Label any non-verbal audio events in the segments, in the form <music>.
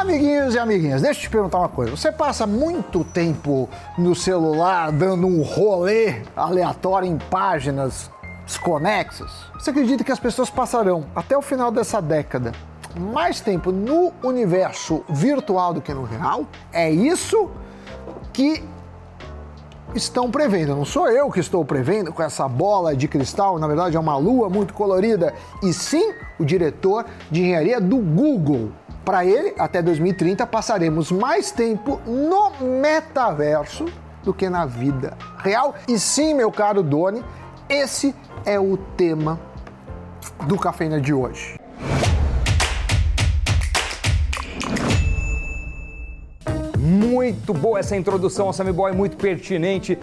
Amiguinhos e amiguinhas, deixa eu te perguntar uma coisa. Você passa muito tempo no celular dando um rolê aleatório em páginas desconexas? Você acredita que as pessoas passarão até o final dessa década mais tempo no universo virtual do que no real? É isso que estão prevendo. Não sou eu que estou prevendo com essa bola de cristal, na verdade é uma lua muito colorida, e sim o diretor de engenharia do Google. Para ele, até 2030 passaremos mais tempo no metaverso do que na vida real. E sim, meu caro Doni, esse é o tema do Cafeína de hoje. Muito boa essa introdução, Sammy Boy, muito pertinente.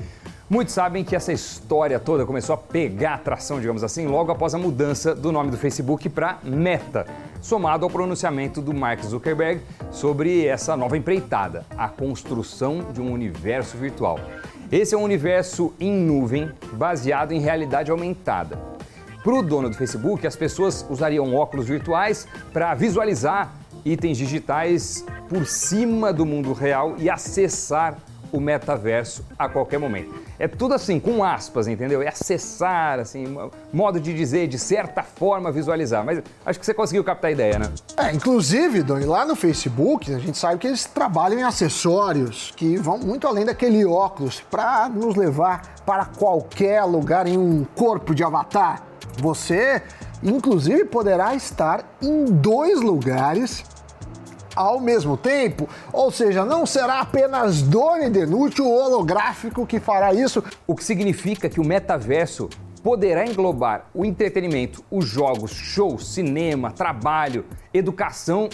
Muitos sabem que essa história toda começou a pegar atração, digamos assim, logo após a mudança do nome do Facebook para Meta, somado ao pronunciamento do Mark Zuckerberg sobre essa nova empreitada, a construção de um universo virtual. Esse é um universo em nuvem baseado em realidade aumentada. Para o dono do Facebook, as pessoas usariam óculos virtuais para visualizar itens digitais por cima do mundo real e acessar o metaverso a qualquer momento. É tudo assim, com aspas, entendeu? É acessar, assim, modo de dizer, de certa forma visualizar. Mas acho que você conseguiu captar a ideia, né? É, inclusive, Doni, lá no Facebook, a gente sabe que eles trabalham em acessórios que vão muito além daquele óculos para nos levar para qualquer lugar em um corpo de avatar. Você, inclusive, poderá estar em dois lugares ao mesmo tempo, ou seja, não será apenas Doni Denucci, o holográfico, que fará isso. O que significa que o metaverso poderá englobar o entretenimento, os jogos, shows, cinema, trabalho, educação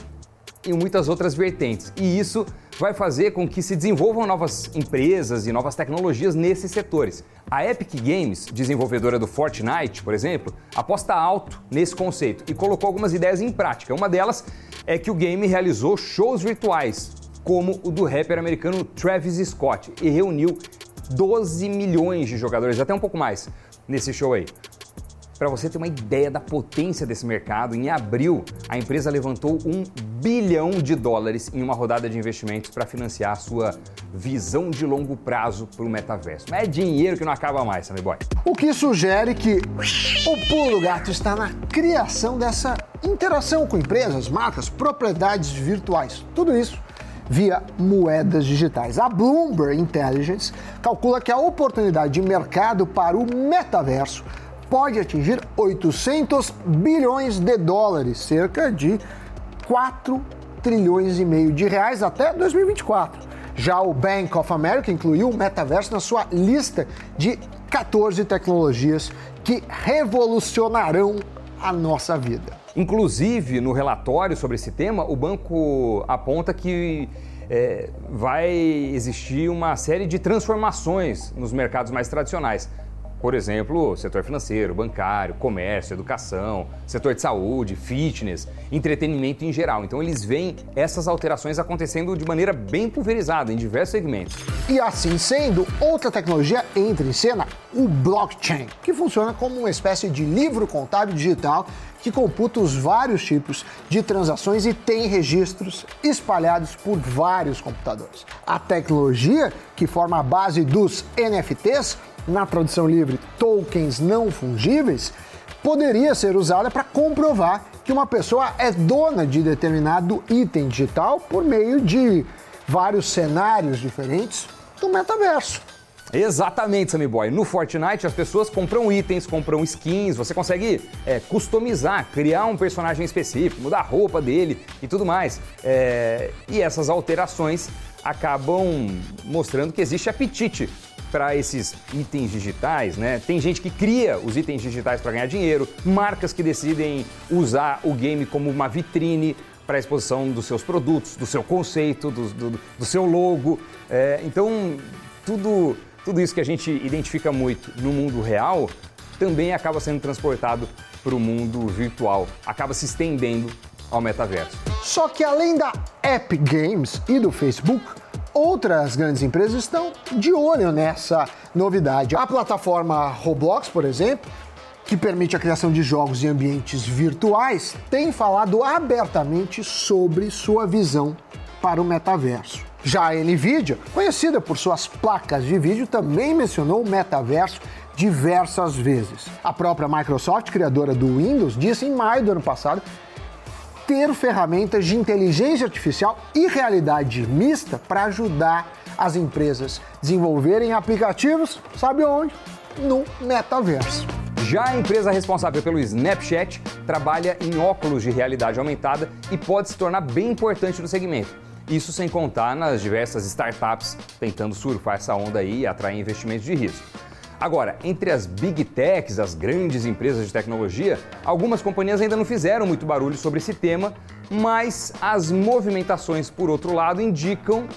e muitas outras vertentes. E isso vai fazer com que se desenvolvam novas empresas e novas tecnologias nesses setores. A Epic Games, desenvolvedora do Fortnite, por exemplo, aposta alto nesse conceito e colocou algumas ideias em prática. Uma delas é que o game realizou shows virtuais, como o do rapper americano Travis Scott, e reuniu 12 milhões de jogadores, até um pouco mais, nesse show aí. Para você ter uma ideia da potência desse mercado, em abril a empresa levantou um bilhão de dólares em uma rodada de investimentos para financiar a sua visão de longo prazo para o metaverso. Mas é dinheiro que não acaba mais, Sammy Boy. O que sugere que o pulo gato está na criação dessa interação com empresas, marcas, propriedades virtuais. Tudo isso via moedas digitais. A Bloomberg Intelligence calcula que a oportunidade de mercado para o metaverso pode atingir 800 bilhões de dólares, cerca de 4 trilhões e meio de reais até 2024. Já o Bank of America incluiu o metaverso na sua lista de 14 tecnologias que revolucionarão a nossa vida. Inclusive, no relatório sobre esse tema, o banco aponta que é, vai existir uma série de transformações nos mercados mais tradicionais. Por exemplo, setor financeiro, bancário, comércio, educação, setor de saúde, fitness, entretenimento em geral. Então eles veem essas alterações acontecendo de maneira bem pulverizada em diversos segmentos. E assim sendo, outra tecnologia entra em cena, o blockchain, que funciona como uma espécie de livro contábil digital que computa os vários tipos de transações e tem registros espalhados por vários computadores. A tecnologia que forma a base dos NFTs na tradução livre, tokens não fungíveis, poderia ser usada para comprovar que uma pessoa é dona de determinado item digital por meio de vários cenários diferentes do metaverso. Exatamente, Sammy Boy. No Fortnite, as pessoas compram itens, compram skins, você consegue é, customizar, criar um personagem específico, mudar a roupa dele e tudo mais. É, e essas alterações acabam mostrando que existe apetite para esses itens digitais, né? Tem gente que cria os itens digitais para ganhar dinheiro, marcas que decidem usar o game como uma vitrine para a exposição dos seus produtos, do seu conceito, do, do, do seu logo. É, então, tudo, tudo isso que a gente identifica muito no mundo real também acaba sendo transportado para o mundo virtual, acaba se estendendo ao metaverso. Só que além da Epic Games e do Facebook, Outras grandes empresas estão de olho nessa novidade. A plataforma Roblox, por exemplo, que permite a criação de jogos em ambientes virtuais, tem falado abertamente sobre sua visão para o metaverso. Já a Nvidia, conhecida por suas placas de vídeo, também mencionou o metaverso diversas vezes. A própria Microsoft, criadora do Windows, disse em maio do ano passado ter ferramentas de inteligência artificial e realidade mista para ajudar as empresas a desenvolverem aplicativos, sabe onde? No metaverso. Já a empresa responsável pelo Snapchat trabalha em óculos de realidade aumentada e pode se tornar bem importante no segmento. Isso sem contar nas diversas startups tentando surfar essa onda aí e atrair investimentos de risco. Agora, entre as big techs, as grandes empresas de tecnologia, algumas companhias ainda não fizeram muito barulho sobre esse tema, mas as movimentações, por outro lado, indicam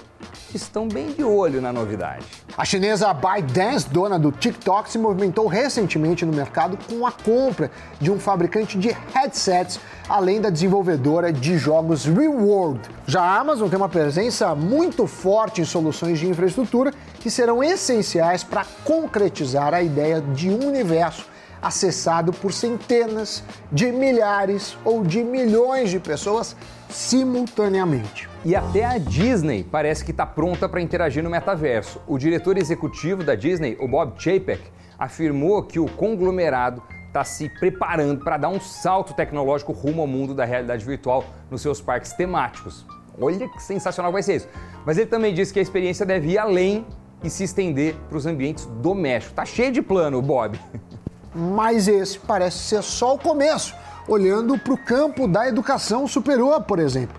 que estão bem de olho na novidade. A chinesa ByteDance, dona do TikTok, se movimentou recentemente no mercado com a compra de um fabricante de headsets, além da desenvolvedora de jogos Real World. Já a Amazon tem uma presença muito forte em soluções de infraestrutura que serão essenciais para concretizar a ideia de um universo acessado por centenas de milhares ou de milhões de pessoas simultaneamente. E até a Disney parece que está pronta para interagir no metaverso. O diretor executivo da Disney, o Bob Chapek, afirmou que o conglomerado está se preparando para dar um salto tecnológico rumo ao mundo da realidade virtual nos seus parques temáticos. Olha que sensacional vai ser isso. Mas ele também disse que a experiência deve ir além e se estender para os ambientes domésticos. Tá cheio de plano, Bob. <laughs> Mas esse parece ser só o começo, olhando para o campo da educação superior, por exemplo.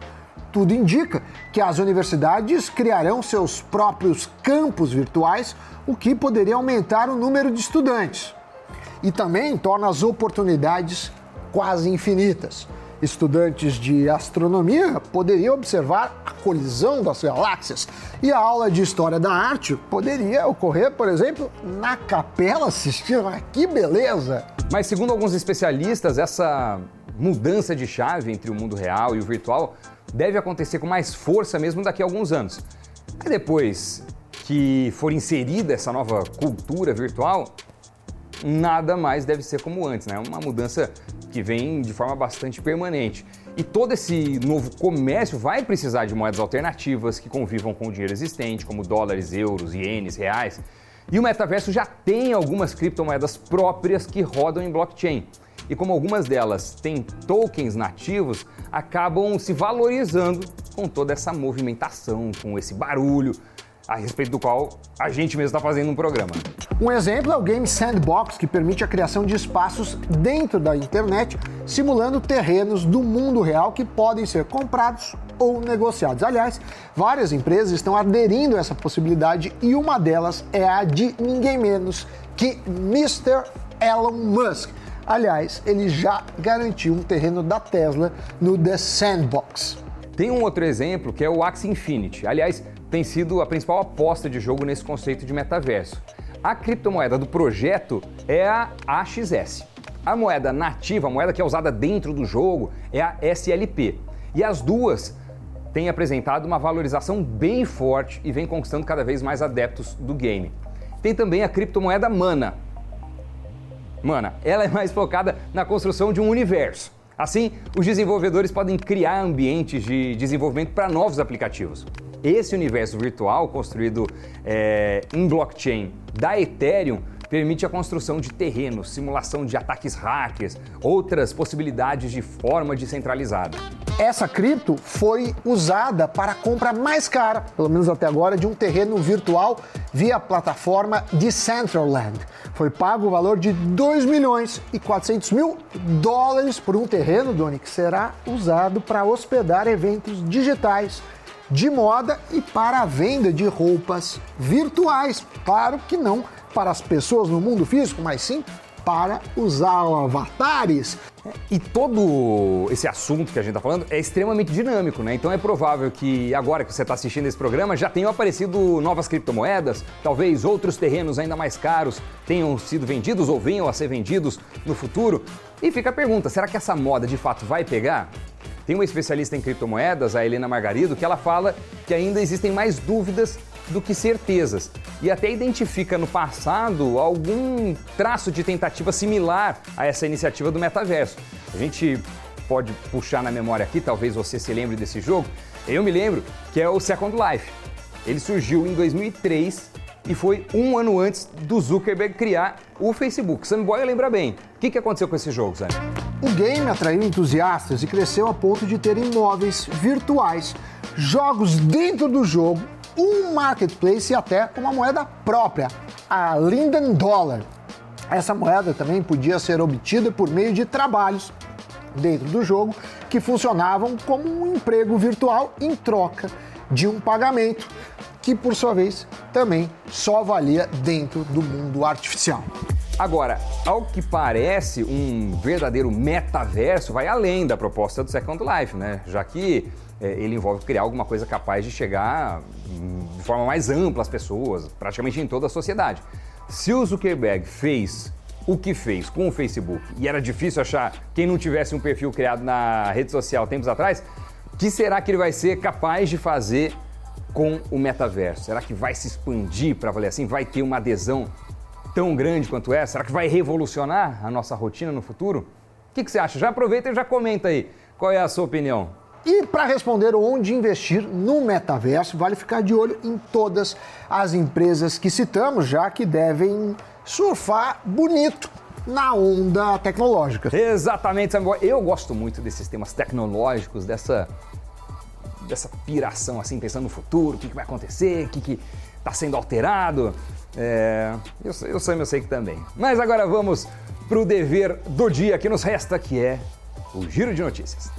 Tudo indica que as universidades criarão seus próprios campos virtuais, o que poderia aumentar o número de estudantes. E também torna as oportunidades quase infinitas estudantes de astronomia poderiam observar a colisão das galáxias e a aula de história da arte poderia ocorrer, por exemplo, na capela assistindo. Ah, que beleza! Mas segundo alguns especialistas, essa mudança de chave entre o mundo real e o virtual deve acontecer com mais força mesmo daqui a alguns anos. E depois que for inserida essa nova cultura virtual, nada mais deve ser como antes, né? Uma mudança que vem de forma bastante permanente. E todo esse novo comércio vai precisar de moedas alternativas que convivam com o dinheiro existente, como dólares, euros, ienes, reais. E o metaverso já tem algumas criptomoedas próprias que rodam em blockchain. E como algumas delas têm tokens nativos, acabam se valorizando com toda essa movimentação, com esse barulho, a respeito do qual a gente mesmo está fazendo um programa. Um exemplo é o Game Sandbox, que permite a criação de espaços dentro da internet, simulando terrenos do mundo real que podem ser comprados ou negociados. Aliás, várias empresas estão aderindo a essa possibilidade e uma delas é a de ninguém menos que Mr. Elon Musk. Aliás, ele já garantiu um terreno da Tesla no The Sandbox. Tem um outro exemplo que é o Axie Infinity. Aliás, tem sido a principal aposta de jogo nesse conceito de metaverso. A criptomoeda do projeto é a AXS. A moeda nativa, a moeda que é usada dentro do jogo, é a SLP. E as duas têm apresentado uma valorização bem forte e vem conquistando cada vez mais adeptos do game. Tem também a criptomoeda Mana. Mana, ela é mais focada na construção de um universo. Assim, os desenvolvedores podem criar ambientes de desenvolvimento para novos aplicativos. Esse universo virtual construído é, em blockchain da Ethereum permite a construção de terrenos, simulação de ataques hackers, outras possibilidades de forma descentralizada. Essa cripto foi usada para a compra mais cara, pelo menos até agora, de um terreno virtual via a plataforma Decentraland. Foi pago o valor de 2 milhões e 400 mil dólares por um terreno, Doni, que será usado para hospedar eventos digitais de moda e para a venda de roupas virtuais. Claro que não para as pessoas no mundo físico, mas sim para os avatares. E todo esse assunto que a gente está falando é extremamente dinâmico, né? Então é provável que agora que você está assistindo esse programa já tenham aparecido novas criptomoedas, talvez outros terrenos ainda mais caros tenham sido vendidos ou venham a ser vendidos no futuro. E fica a pergunta: será que essa moda de fato vai pegar? Tem uma especialista em criptomoedas, a Helena Margarido, que ela fala que ainda existem mais dúvidas do que certezas e até identifica no passado algum traço de tentativa similar a essa iniciativa do metaverso. A gente pode puxar na memória aqui, talvez você se lembre desse jogo. Eu me lembro que é o Second Life. Ele surgiu em 2003 e foi um ano antes do Zuckerberg criar o Facebook. Sam Boy lembra bem. O que aconteceu com esse jogo, Sam? O game atraiu entusiastas e cresceu a ponto de ter imóveis virtuais, jogos dentro do jogo, um marketplace e até uma moeda própria, a Linden Dollar. Essa moeda também podia ser obtida por meio de trabalhos dentro do jogo que funcionavam como um emprego virtual em troca de um pagamento que, por sua vez, também só valia dentro do mundo artificial. Agora, ao que parece, um verdadeiro metaverso vai além da proposta do Second Life, né? Já que é, ele envolve criar alguma coisa capaz de chegar hum, de forma mais ampla às pessoas, praticamente em toda a sociedade. Se o Zuckerberg fez o que fez com o Facebook e era difícil achar quem não tivesse um perfil criado na rede social tempos atrás, que será que ele vai ser capaz de fazer com o metaverso? Será que vai se expandir para valer assim? Vai ter uma adesão tão grande quanto essa? Será que vai revolucionar a nossa rotina no futuro? O que, que você acha? Já aproveita e já comenta aí. Qual é a sua opinião? E para responder onde investir no metaverso, vale ficar de olho em todas as empresas que citamos, já que devem surfar bonito na onda tecnológica. Exatamente, Samuel. Eu gosto muito desses temas tecnológicos, dessa, dessa piração, assim, pensando no futuro, o que, que vai acontecer, o que está sendo alterado. É, eu, eu, sei, eu sei que também. Mas agora vamos para o dever do dia que nos resta, que é o Giro de Notícias.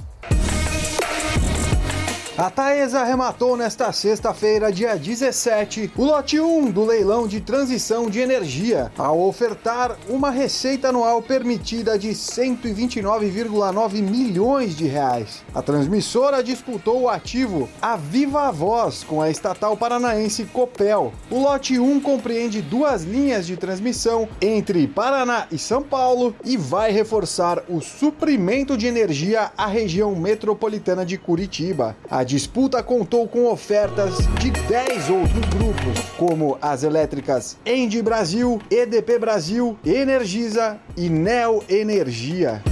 A Taesa arrematou nesta sexta-feira, dia 17, o lote 1 do leilão de transição de energia, ao ofertar uma receita anual permitida de 129,9 milhões de reais. A transmissora disputou o ativo a Viva Voz com a estatal paranaense Copel. O lote 1 compreende duas linhas de transmissão entre Paraná e São Paulo e vai reforçar o suprimento de energia à região metropolitana de Curitiba. A disputa contou com ofertas de 10 outros grupos, como as elétricas Endi Brasil, EDP Brasil, Energisa e Neo Energia.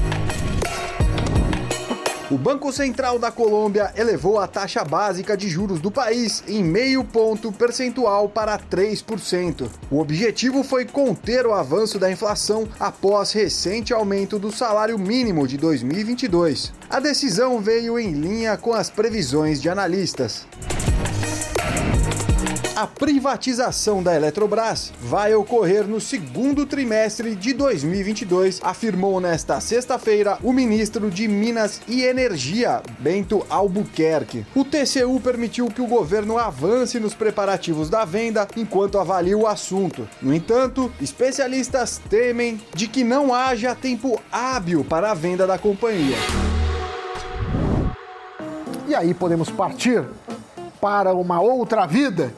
O Banco Central da Colômbia elevou a taxa básica de juros do país em meio ponto percentual para 3%. O objetivo foi conter o avanço da inflação após recente aumento do salário mínimo de 2022. A decisão veio em linha com as previsões de analistas. A privatização da Eletrobras vai ocorrer no segundo trimestre de 2022, afirmou nesta sexta-feira o ministro de Minas e Energia, Bento Albuquerque. O TCU permitiu que o governo avance nos preparativos da venda enquanto avalia o assunto. No entanto, especialistas temem de que não haja tempo hábil para a venda da companhia. E aí podemos partir para uma outra vida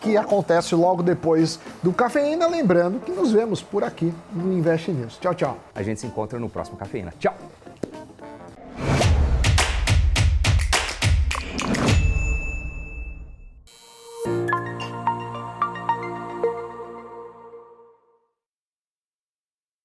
que acontece logo depois do Cafeína. Lembrando que nos vemos por aqui no Invest News. Tchau, tchau. A gente se encontra no próximo Cafeína. Tchau!